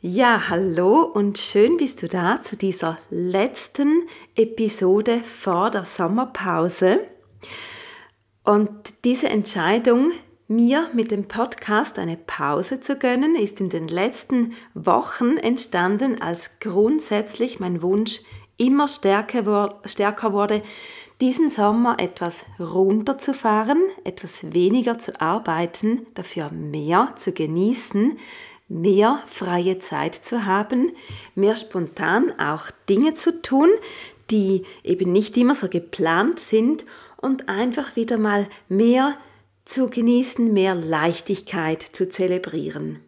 Ja, hallo und schön bist du da zu dieser letzten Episode vor der Sommerpause. Und diese Entscheidung, mir mit dem Podcast eine Pause zu gönnen, ist in den letzten Wochen entstanden, als grundsätzlich mein Wunsch immer stärker, stärker wurde, diesen Sommer etwas runterzufahren, etwas weniger zu arbeiten, dafür mehr zu genießen, mehr freie Zeit zu haben, mehr spontan auch Dinge zu tun, die eben nicht immer so geplant sind und einfach wieder mal mehr zu genießen, mehr Leichtigkeit zu zelebrieren.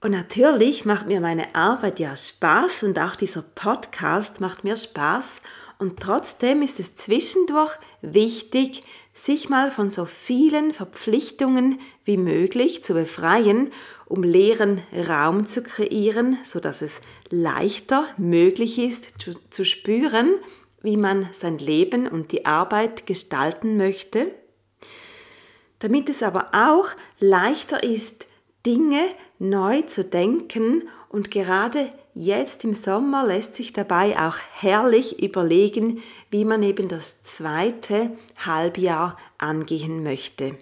Und natürlich macht mir meine Arbeit ja Spaß und auch dieser Podcast macht mir Spaß und trotzdem ist es zwischendurch wichtig, sich mal von so vielen Verpflichtungen wie möglich zu befreien um leeren Raum zu kreieren, so dass es leichter möglich ist zu, zu spüren, wie man sein Leben und die Arbeit gestalten möchte. Damit es aber auch leichter ist, Dinge neu zu denken und gerade jetzt im Sommer lässt sich dabei auch herrlich überlegen, wie man eben das zweite Halbjahr angehen möchte.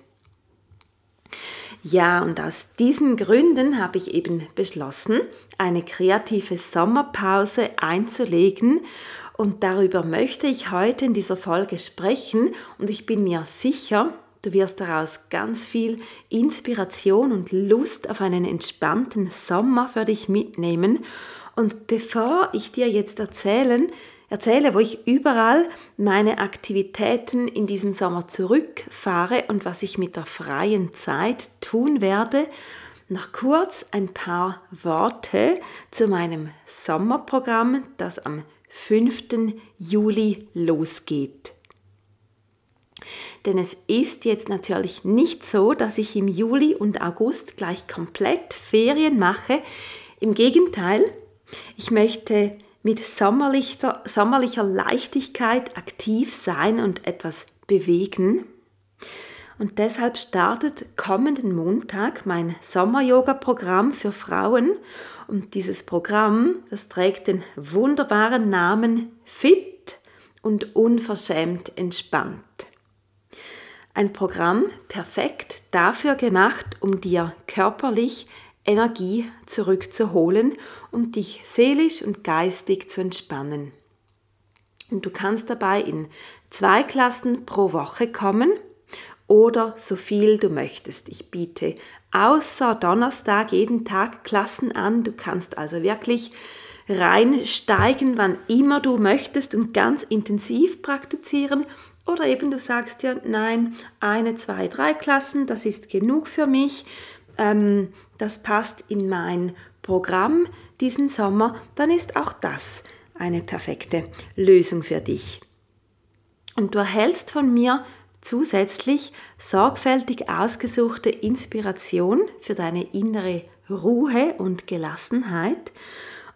Ja, und aus diesen Gründen habe ich eben beschlossen, eine kreative Sommerpause einzulegen und darüber möchte ich heute in dieser Folge sprechen und ich bin mir sicher, du wirst daraus ganz viel Inspiration und Lust auf einen entspannten Sommer für dich mitnehmen. Und bevor ich dir jetzt erzählen, erzähle, wo ich überall meine Aktivitäten in diesem Sommer zurückfahre und was ich mit der freien Zeit tun werde. Noch kurz ein paar Worte zu meinem Sommerprogramm, das am 5. Juli losgeht. Denn es ist jetzt natürlich nicht so, dass ich im Juli und August gleich komplett Ferien mache. Im Gegenteil, ich möchte mit sommerlicher, sommerlicher Leichtigkeit aktiv sein und etwas bewegen. Und deshalb startet kommenden Montag mein Sommer-Yoga-Programm für Frauen. Und dieses Programm, das trägt den wunderbaren Namen Fit und unverschämt entspannt. Ein Programm perfekt dafür gemacht, um dir körperlich Energie zurückzuholen und dich seelisch und geistig zu entspannen. Und du kannst dabei in zwei Klassen pro Woche kommen oder so viel du möchtest. Ich biete außer Donnerstag jeden Tag Klassen an. Du kannst also wirklich reinsteigen, wann immer du möchtest und ganz intensiv praktizieren. Oder eben du sagst dir, nein, eine, zwei, drei Klassen, das ist genug für mich ähm, das passt in mein Programm diesen Sommer, dann ist auch das eine perfekte Lösung für dich. Und du erhältst von mir zusätzlich sorgfältig ausgesuchte Inspiration für deine innere Ruhe und Gelassenheit.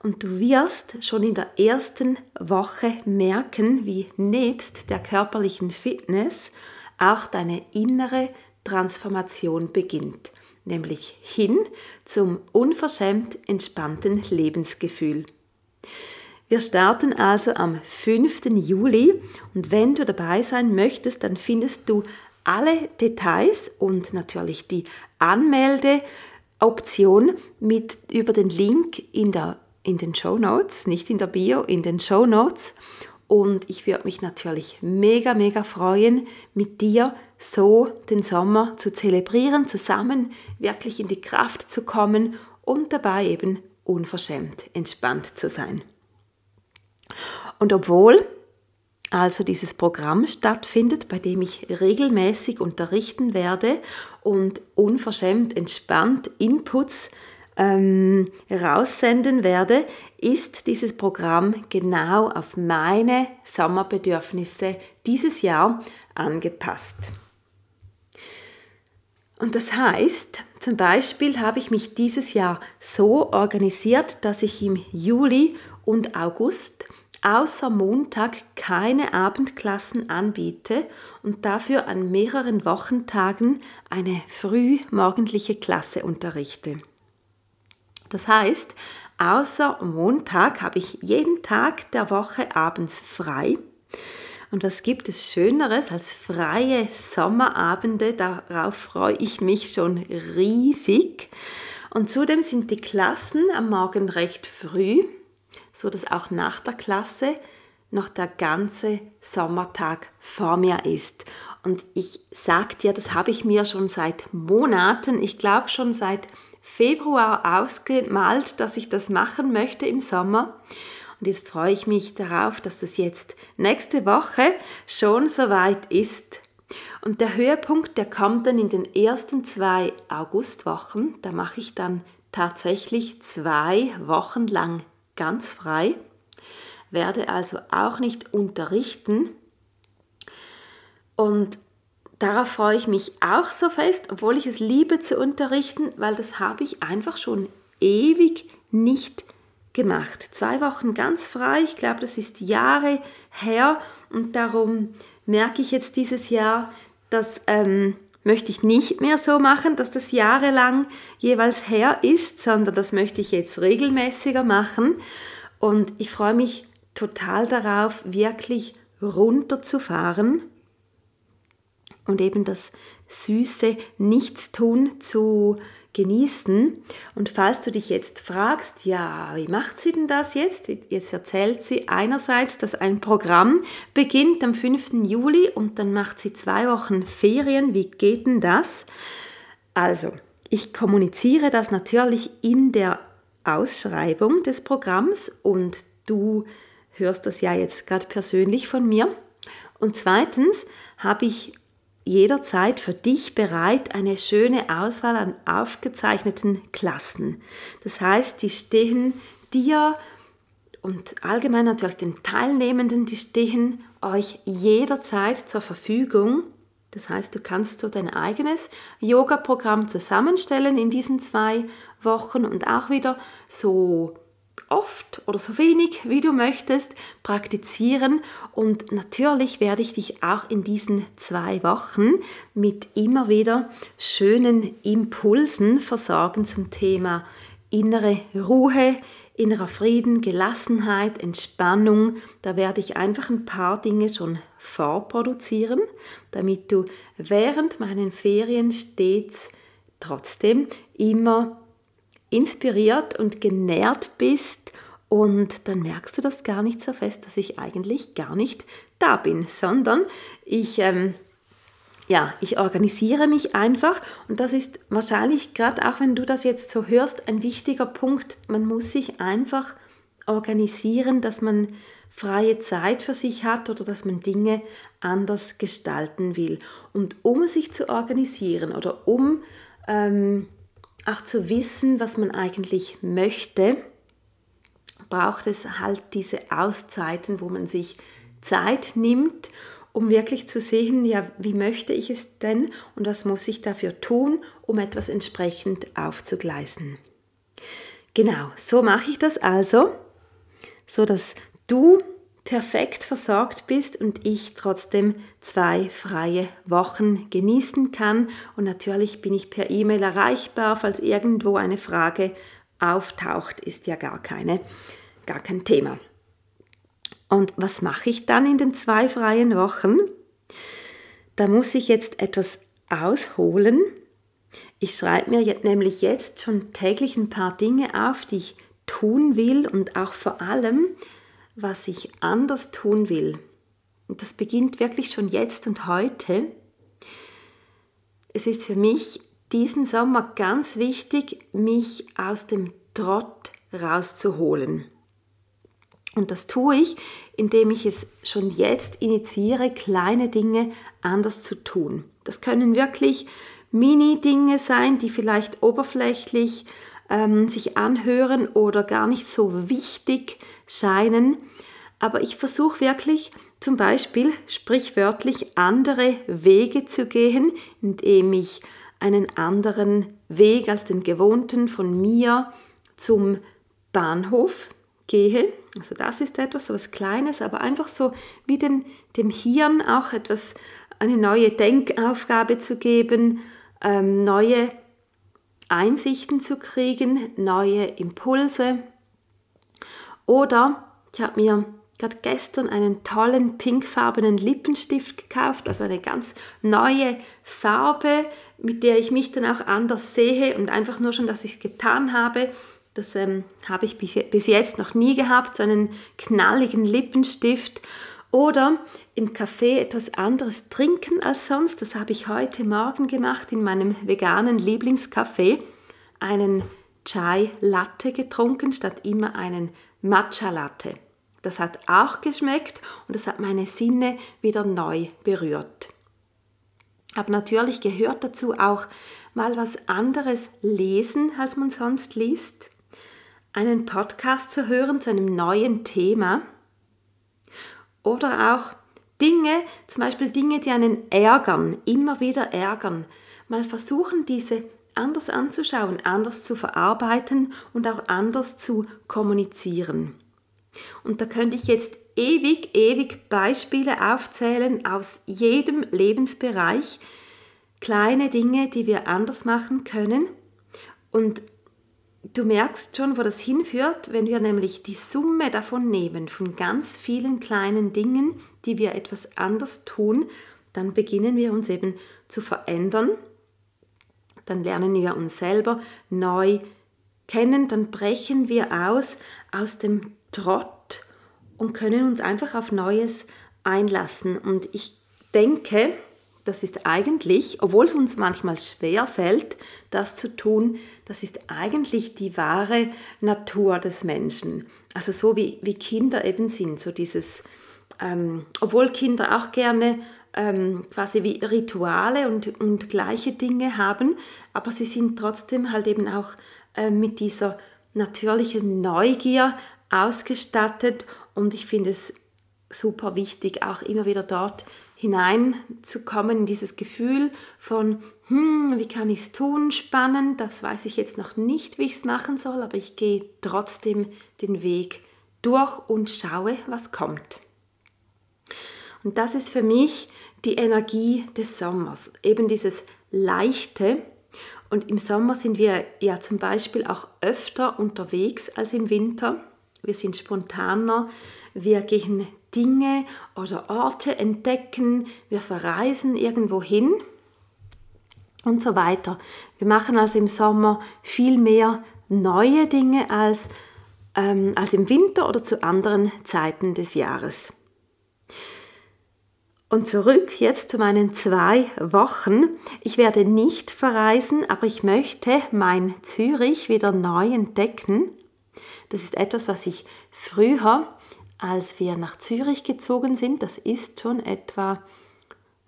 Und du wirst schon in der ersten Woche merken, wie nebst der körperlichen Fitness auch deine innere Transformation beginnt nämlich hin zum unverschämt entspannten Lebensgefühl. Wir starten also am 5. Juli und wenn du dabei sein möchtest, dann findest du alle Details und natürlich die Anmeldeoption mit über den Link in, der, in den Show Notes, nicht in der Bio, in den Show Notes. Und ich würde mich natürlich mega, mega freuen, mit dir so den Sommer zu zelebrieren, zusammen wirklich in die Kraft zu kommen und dabei eben unverschämt entspannt zu sein. Und obwohl also dieses Programm stattfindet, bei dem ich regelmäßig unterrichten werde und unverschämt entspannt Inputs ähm, raussenden werde, ist dieses Programm genau auf meine Sommerbedürfnisse dieses Jahr angepasst. Und das heißt, zum Beispiel habe ich mich dieses Jahr so organisiert, dass ich im Juli und August außer Montag keine Abendklassen anbiete und dafür an mehreren Wochentagen eine frühmorgendliche Klasse unterrichte. Das heißt, außer Montag habe ich jeden Tag der Woche abends frei. Und was gibt es Schöneres als freie Sommerabende? Darauf freue ich mich schon riesig. Und zudem sind die Klassen am Morgen recht früh, so dass auch nach der Klasse noch der ganze Sommertag vor mir ist. Und ich sage dir, das habe ich mir schon seit Monaten, ich glaube schon seit Februar ausgemalt, dass ich das machen möchte im Sommer. Und jetzt freue ich mich darauf, dass das jetzt nächste Woche schon soweit ist. Und der Höhepunkt, der kommt dann in den ersten zwei Augustwochen. Da mache ich dann tatsächlich zwei Wochen lang ganz frei, werde also auch nicht unterrichten. Und darauf freue ich mich auch so fest, obwohl ich es liebe zu unterrichten, weil das habe ich einfach schon ewig nicht gemacht. Zwei Wochen ganz frei, ich glaube, das ist Jahre her. Und darum merke ich jetzt dieses Jahr, dass ähm, möchte ich nicht mehr so machen, dass das jahrelang jeweils her ist, sondern das möchte ich jetzt regelmäßiger machen. Und ich freue mich total darauf, wirklich runterzufahren und eben das süße Nichtstun zu genießen. Und falls du dich jetzt fragst, ja, wie macht sie denn das jetzt? Jetzt erzählt sie einerseits, dass ein Programm beginnt am 5. Juli und dann macht sie zwei Wochen Ferien. Wie geht denn das? Also, ich kommuniziere das natürlich in der Ausschreibung des Programms und du hörst das ja jetzt gerade persönlich von mir. Und zweitens habe ich jederzeit für dich bereit eine schöne Auswahl an aufgezeichneten Klassen. Das heißt, die stehen dir und allgemein natürlich den Teilnehmenden, die stehen euch jederzeit zur Verfügung. Das heißt, du kannst so dein eigenes Yoga-Programm zusammenstellen in diesen zwei Wochen und auch wieder so oft oder so wenig, wie du möchtest, praktizieren. Und natürlich werde ich dich auch in diesen zwei Wochen mit immer wieder schönen Impulsen versorgen zum Thema innere Ruhe, innerer Frieden, Gelassenheit, Entspannung. Da werde ich einfach ein paar Dinge schon vorproduzieren, damit du während meinen Ferien stets trotzdem immer inspiriert und genährt bist und dann merkst du das gar nicht so fest, dass ich eigentlich gar nicht da bin, sondern ich, ähm, ja, ich organisiere mich einfach und das ist wahrscheinlich gerade auch, wenn du das jetzt so hörst, ein wichtiger Punkt. Man muss sich einfach organisieren, dass man freie Zeit für sich hat oder dass man Dinge anders gestalten will. Und um sich zu organisieren oder um ähm, auch zu wissen, was man eigentlich möchte, braucht es halt diese Auszeiten, wo man sich Zeit nimmt, um wirklich zu sehen, ja, wie möchte ich es denn und was muss ich dafür tun, um etwas entsprechend aufzugleisen. Genau, so mache ich das also, so dass du perfekt versorgt bist und ich trotzdem zwei freie Wochen genießen kann. Und natürlich bin ich per E-Mail erreichbar, falls irgendwo eine Frage auftaucht, ist ja gar keine, gar kein Thema. Und was mache ich dann in den zwei freien Wochen? Da muss ich jetzt etwas ausholen. Ich schreibe mir nämlich jetzt schon täglich ein paar Dinge auf, die ich tun will und auch vor allem, was ich anders tun will, und das beginnt wirklich schon jetzt und heute, es ist für mich diesen Sommer ganz wichtig, mich aus dem Trott rauszuholen. Und das tue ich, indem ich es schon jetzt initiiere, kleine Dinge anders zu tun. Das können wirklich Mini-Dinge sein, die vielleicht oberflächlich ähm, sich anhören oder gar nicht so wichtig scheinen. Aber ich versuche wirklich zum Beispiel sprichwörtlich andere Wege zu gehen, indem ich einen anderen Weg als den gewohnten von mir zum Bahnhof gehe. Also das ist etwas, so was Kleines, aber einfach so wie dem, dem Hirn auch etwas, eine neue Denkaufgabe zu geben, ähm, neue Einsichten zu kriegen, neue Impulse. Oder ich habe mir gerade gestern einen tollen pinkfarbenen Lippenstift gekauft, also eine ganz neue Farbe, mit der ich mich dann auch anders sehe und einfach nur schon, dass ich es getan habe, das ähm, habe ich bis jetzt noch nie gehabt, so einen knalligen Lippenstift. Oder im Café etwas anderes trinken als sonst. Das habe ich heute Morgen gemacht in meinem veganen Lieblingscafé. Einen Chai Latte getrunken statt immer einen Matcha Latte. Das hat auch geschmeckt und das hat meine Sinne wieder neu berührt. Aber natürlich gehört dazu auch mal was anderes lesen, als man sonst liest, einen Podcast zu hören zu einem neuen Thema oder auch Dinge, zum Beispiel Dinge, die einen ärgern, immer wieder ärgern, mal versuchen, diese anders anzuschauen, anders zu verarbeiten und auch anders zu kommunizieren. Und da könnte ich jetzt ewig, ewig Beispiele aufzählen aus jedem Lebensbereich, kleine Dinge, die wir anders machen können. Und du merkst schon, wo das hinführt, wenn wir nämlich die Summe davon nehmen, von ganz vielen kleinen Dingen, die wir etwas anders tun, dann beginnen wir uns eben zu verändern. Dann lernen wir uns selber neu kennen, dann brechen wir aus aus dem Trott und können uns einfach auf Neues einlassen. Und ich denke, das ist eigentlich, obwohl es uns manchmal schwer fällt, das zu tun, das ist eigentlich die wahre Natur des Menschen. Also so wie, wie Kinder eben sind, so dieses, ähm, obwohl Kinder auch gerne ähm, quasi wie Rituale und, und gleiche Dinge haben, aber sie sind trotzdem halt eben auch äh, mit dieser natürlichen Neugier ausgestattet und ich finde es super wichtig, auch immer wieder dort hineinzukommen in dieses Gefühl von, hm, wie kann ich es tun, spannend, das weiß ich jetzt noch nicht, wie ich es machen soll, aber ich gehe trotzdem den Weg durch und schaue, was kommt. Und das ist für mich die Energie des Sommers, eben dieses Leichte. Und im Sommer sind wir ja zum Beispiel auch öfter unterwegs als im Winter wir sind spontaner, wir gehen Dinge oder Orte entdecken, wir verreisen irgendwo hin und so weiter. Wir machen also im Sommer viel mehr neue Dinge als, ähm, als im Winter oder zu anderen Zeiten des Jahres. Und zurück jetzt zu meinen zwei Wochen. Ich werde nicht verreisen, aber ich möchte mein Zürich wieder neu entdecken. Das ist etwas, was ich früher, als wir nach Zürich gezogen sind, das ist schon etwa,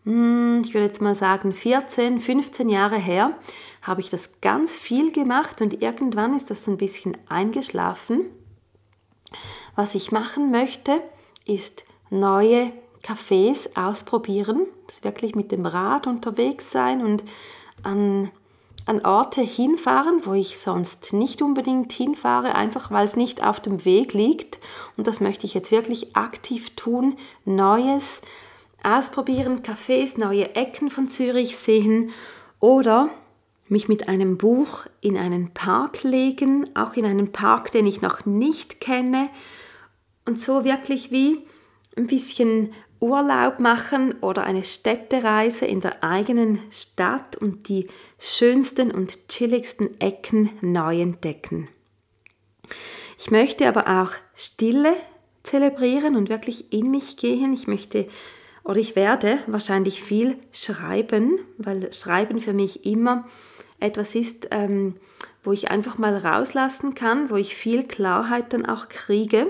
hm, ich würde jetzt mal sagen, 14, 15 Jahre her, habe ich das ganz viel gemacht und irgendwann ist das ein bisschen eingeschlafen. Was ich machen möchte, ist neue Cafés ausprobieren, das wirklich mit dem Rad unterwegs sein und an an Orte hinfahren, wo ich sonst nicht unbedingt hinfahre, einfach weil es nicht auf dem Weg liegt. Und das möchte ich jetzt wirklich aktiv tun. Neues ausprobieren, Cafés, neue Ecken von Zürich sehen oder mich mit einem Buch in einen Park legen, auch in einen Park, den ich noch nicht kenne. Und so wirklich wie ein bisschen Urlaub machen oder eine Städtereise in der eigenen Stadt und die schönsten und chilligsten Ecken neu entdecken. Ich möchte aber auch Stille zelebrieren und wirklich in mich gehen. Ich möchte oder ich werde wahrscheinlich viel schreiben, weil Schreiben für mich immer etwas ist, ähm, wo ich einfach mal rauslassen kann, wo ich viel Klarheit dann auch kriege.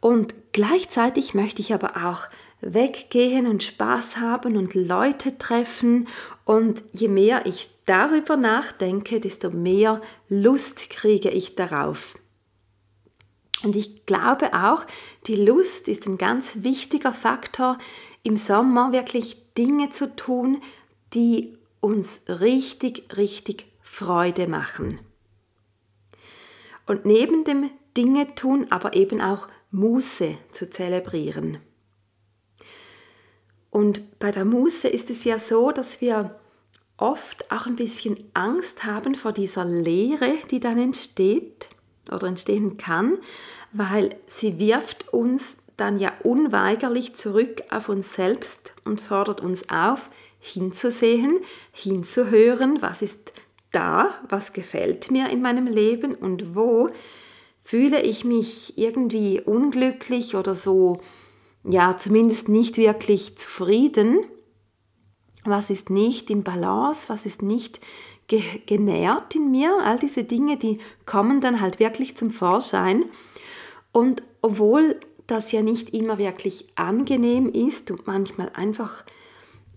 Und gleichzeitig möchte ich aber auch weggehen und Spaß haben und Leute treffen Und je mehr ich darüber nachdenke, desto mehr Lust kriege ich darauf. Und ich glaube auch, die Lust ist ein ganz wichtiger Faktor im Sommer, wirklich Dinge zu tun, die uns richtig, richtig Freude machen. Und neben dem Dinge tun, aber eben auch Muße zu zelebrieren. Und bei der Muße ist es ja so, dass wir oft auch ein bisschen Angst haben vor dieser Leere, die dann entsteht oder entstehen kann, weil sie wirft uns dann ja unweigerlich zurück auf uns selbst und fordert uns auf, hinzusehen, hinzuhören, was ist da, was gefällt mir in meinem Leben und wo fühle ich mich irgendwie unglücklich oder so, ja, zumindest nicht wirklich zufrieden. Was ist nicht in Balance, was ist nicht ge genährt in mir? All diese Dinge, die kommen dann halt wirklich zum Vorschein. Und obwohl das ja nicht immer wirklich angenehm ist und manchmal einfach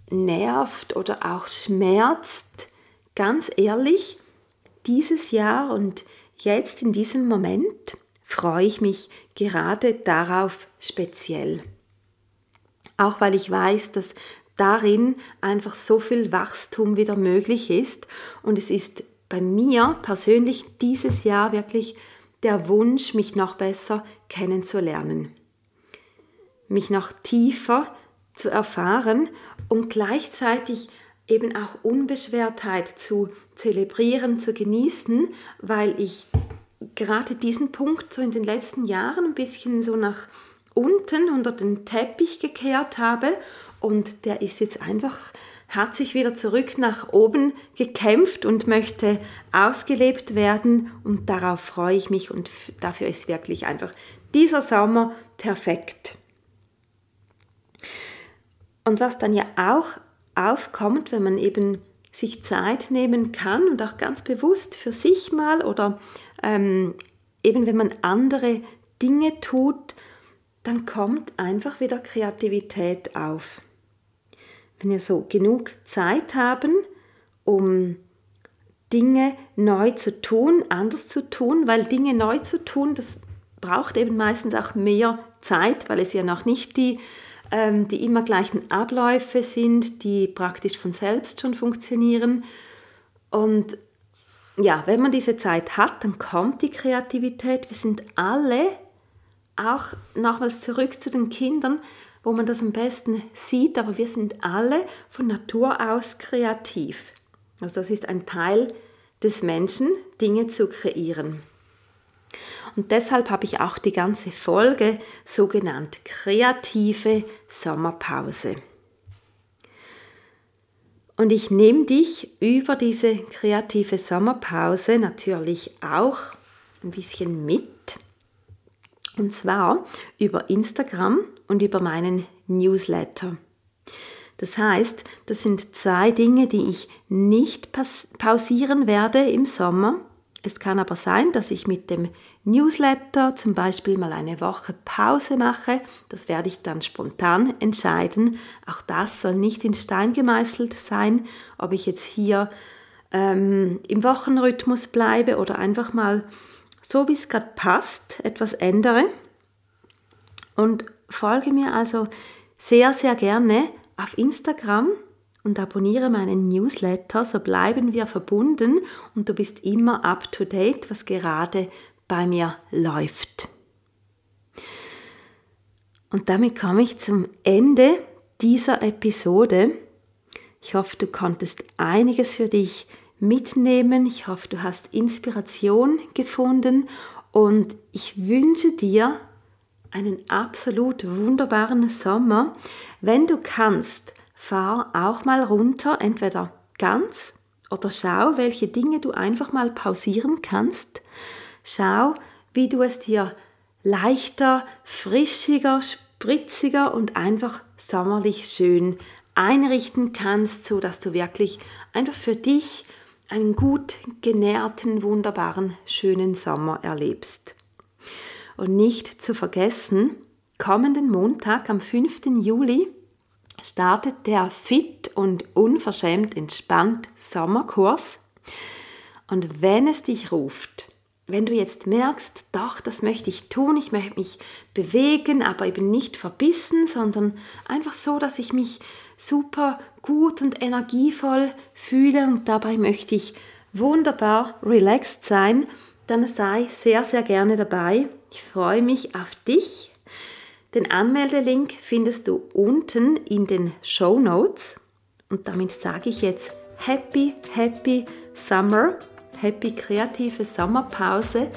nervt oder auch schmerzt, ganz ehrlich, dieses Jahr und jetzt in diesem Moment freue ich mich gerade darauf speziell. Auch weil ich weiß, dass darin einfach so viel Wachstum wieder möglich ist und es ist bei mir persönlich dieses Jahr wirklich der Wunsch, mich noch besser kennenzulernen, mich noch tiefer zu erfahren und gleichzeitig eben auch Unbeschwertheit zu zelebrieren, zu genießen, weil ich gerade diesen Punkt so in den letzten Jahren ein bisschen so nach unten unter den Teppich gekehrt habe und der ist jetzt einfach, hat sich wieder zurück nach oben gekämpft und möchte ausgelebt werden und darauf freue ich mich und dafür ist wirklich einfach dieser Sommer perfekt. Und was dann ja auch aufkommt, wenn man eben sich Zeit nehmen kann und auch ganz bewusst für sich mal oder ähm, eben wenn man andere Dinge tut, dann kommt einfach wieder Kreativität auf. Wenn wir so genug Zeit haben, um Dinge neu zu tun, anders zu tun, weil Dinge neu zu tun, das braucht eben meistens auch mehr Zeit, weil es ja noch nicht die ähm, die immer gleichen Abläufe sind, die praktisch von selbst schon funktionieren. Und ja, wenn man diese Zeit hat, dann kommt die Kreativität. Wir sind alle, auch nochmals zurück zu den Kindern, wo man das am besten sieht, aber wir sind alle von Natur aus kreativ. Also das ist ein Teil des Menschen, Dinge zu kreieren. Und deshalb habe ich auch die ganze Folge so genannt kreative Sommerpause. Und ich nehme dich über diese kreative Sommerpause natürlich auch ein bisschen mit. Und zwar über Instagram und über meinen Newsletter. Das heißt, das sind zwei Dinge, die ich nicht pausieren werde im Sommer, es kann aber sein, dass ich mit dem Newsletter zum Beispiel mal eine Woche Pause mache. Das werde ich dann spontan entscheiden. Auch das soll nicht in Stein gemeißelt sein, ob ich jetzt hier ähm, im Wochenrhythmus bleibe oder einfach mal so, wie es gerade passt, etwas ändere. Und folge mir also sehr, sehr gerne auf Instagram und abonniere meinen Newsletter, so bleiben wir verbunden und du bist immer up to date, was gerade bei mir läuft. Und damit komme ich zum Ende dieser Episode. Ich hoffe, du konntest einiges für dich mitnehmen. Ich hoffe, du hast Inspiration gefunden und ich wünsche dir einen absolut wunderbaren Sommer. Wenn du kannst, fahr auch mal runter, entweder ganz oder schau, welche Dinge du einfach mal pausieren kannst. Schau, wie du es dir leichter, frischiger, spritziger und einfach sommerlich schön einrichten kannst, so dass du wirklich einfach für dich einen gut genährten, wunderbaren, schönen Sommer erlebst. Und nicht zu vergessen, kommenden Montag am 5. Juli startet der Fit und unverschämt entspannt Sommerkurs. Und wenn es dich ruft, wenn du jetzt merkst, doch, das möchte ich tun, ich möchte mich bewegen, aber eben nicht verbissen, sondern einfach so, dass ich mich super gut und energievoll fühle und dabei möchte ich wunderbar relaxed sein, dann sei sehr, sehr gerne dabei. Ich freue mich auf dich. Den Anmeldelink findest du unten in den Show Notes. Und damit sage ich jetzt Happy, Happy Summer, Happy kreative Sommerpause.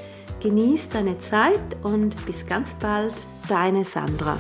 Genieß deine Zeit und bis ganz bald, deine Sandra.